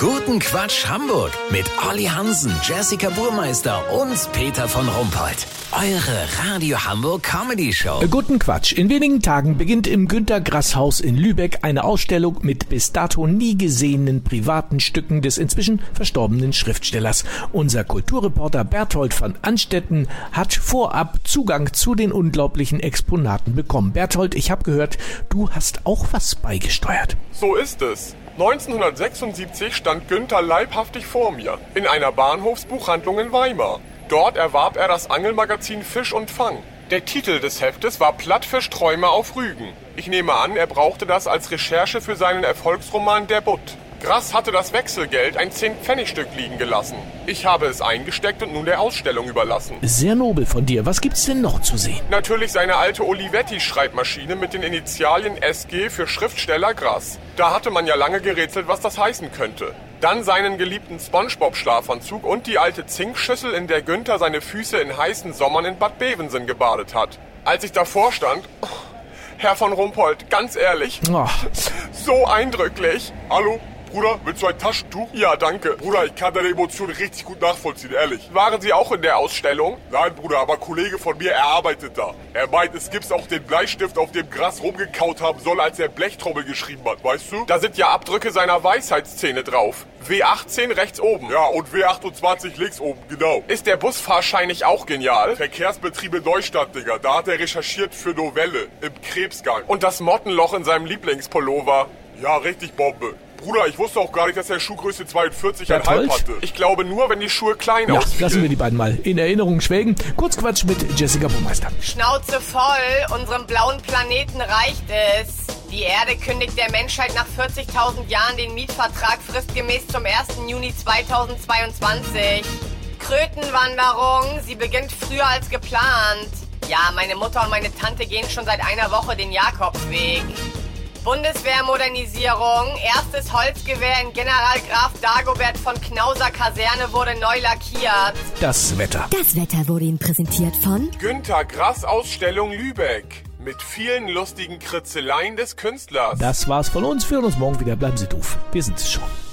Guten Quatsch Hamburg mit Olli Hansen, Jessica Burmeister und Peter von Rumpold. Eure Radio Hamburg Comedy Show. Guten Quatsch. In wenigen Tagen beginnt im Günter Grass Haus in Lübeck eine Ausstellung mit bis dato nie gesehenen privaten Stücken des inzwischen verstorbenen Schriftstellers. Unser Kulturreporter Berthold van Anstetten hat vorab Zugang zu den unglaublichen Exponaten bekommen. Berthold, ich habe gehört, du hast auch was beigesteuert. So ist es. 1976 stand Günther leibhaftig vor mir in einer Bahnhofsbuchhandlung in Weimar. Dort erwarb er das Angelmagazin Fisch und Fang. Der Titel des Heftes war Plattfisch-Träume auf Rügen. Ich nehme an, er brauchte das als Recherche für seinen Erfolgsroman Der Butt. Grass hatte das Wechselgeld, ein 10-Pfennig-Stück liegen gelassen. Ich habe es eingesteckt und nun der Ausstellung überlassen. Sehr nobel von dir. Was gibt's denn noch zu sehen? Natürlich seine alte Olivetti-Schreibmaschine mit den Initialien SG für Schriftsteller Grass. Da hatte man ja lange gerätselt, was das heißen könnte. Dann seinen geliebten Spongebob-Schlafanzug und die alte Zinkschüssel, in der Günther seine Füße in heißen Sommern in Bad Bevensen gebadet hat. Als ich davor stand, Herr von Rumpold, ganz ehrlich, Oh, so eindrücklich. Hallo? Bruder, willst du ein Taschentuch? Ja, danke. Bruder, ich kann deine Emotionen richtig gut nachvollziehen, ehrlich. Waren Sie auch in der Ausstellung? Nein, Bruder, aber Kollege von mir, er arbeitet da. Er meint, es gibt's auch den Bleistift, auf dem Gras rumgekaut haben soll, als er Blechtrommel geschrieben hat, weißt du? Da sind ja Abdrücke seiner Weisheitszähne drauf. W18 rechts oben. Ja, und W28 links oben, genau. Ist der Busfahrschein nicht auch genial? Verkehrsbetriebe Neustadt, Digga. Da hat er recherchiert für Novelle im Krebsgang. Und das Mottenloch in seinem Lieblingspullover. Ja, richtig Bombe. Bruder, ich wusste auch gar nicht, dass er Schuhgröße 42,5 Berthold? hatte. Ich glaube nur, wenn die Schuhe klein ja, ausfielen. lassen wir die beiden mal in Erinnerung schwelgen. Kurzquatsch mit Jessica Burmeister. Schnauze voll, unserem blauen Planeten reicht es. Die Erde kündigt der Menschheit nach 40.000 Jahren den Mietvertrag fristgemäß zum 1. Juni 2022. Krötenwanderung, sie beginnt früher als geplant. Ja, meine Mutter und meine Tante gehen schon seit einer Woche den Jakobsweg. Bundeswehrmodernisierung. Erstes Holzgewehr in General Graf Dagobert von Knauser Kaserne wurde neu lackiert. Das Wetter. Das Wetter wurde Ihnen präsentiert von Günther Grass Ausstellung Lübeck. Mit vielen lustigen Kritzeleien des Künstlers. Das war's von uns. Wir hören uns morgen wieder. Bleiben Sie doof. Wir sind es schon.